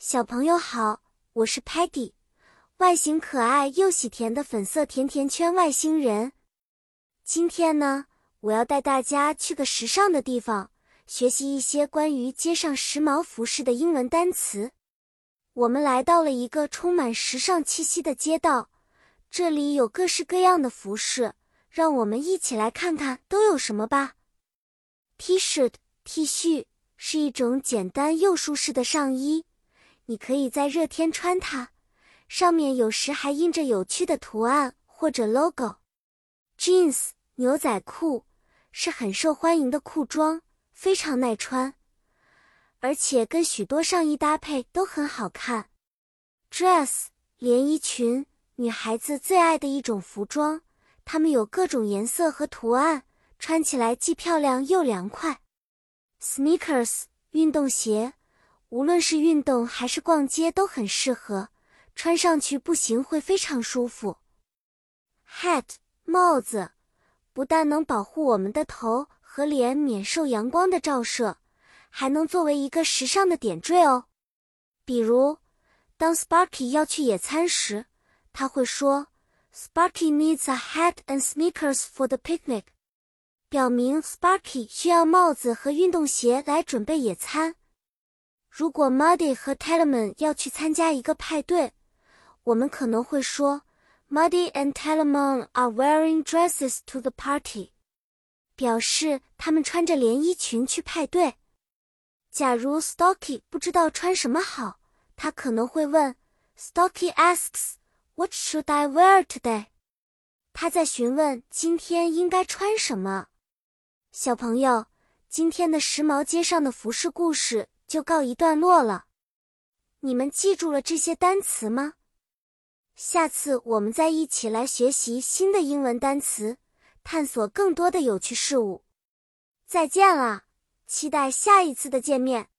小朋友好，我是 Patty，外形可爱又喜甜的粉色甜甜圈外星人。今天呢，我要带大家去个时尚的地方，学习一些关于街上时髦服饰的英文单词。我们来到了一个充满时尚气息的街道，这里有各式各样的服饰，让我们一起来看看都有什么吧。T-shirt T 恤是一种简单又舒适的上衣。你可以在热天穿它，上面有时还印着有趣的图案或者 logo。Jeans 牛仔裤是很受欢迎的裤装，非常耐穿，而且跟许多上衣搭配都很好看。Dress 连衣裙，女孩子最爱的一种服装，它们有各种颜色和图案，穿起来既漂亮又凉快。Sneakers 运动鞋。无论是运动还是逛街都很适合，穿上去步行会非常舒服。Hat 帽子不但能保护我们的头和脸免受阳光的照射，还能作为一个时尚的点缀哦。比如，当 Sparky 要去野餐时，他会说：“Sparky needs a hat and sneakers for the picnic”，表明 Sparky 需要帽子和运动鞋来准备野餐。如果 Muddy 和 Tellerman 要去参加一个派对，我们可能会说 Muddy and Tellerman are wearing dresses to the party，表示他们穿着连衣裙去派对。假如 Stocky 不知道穿什么好，他可能会问 Stocky asks What should I wear today？他在询问今天应该穿什么。小朋友，今天的时髦街上的服饰故事。就告一段落了，你们记住了这些单词吗？下次我们再一起来学习新的英文单词，探索更多的有趣事物。再见了，期待下一次的见面。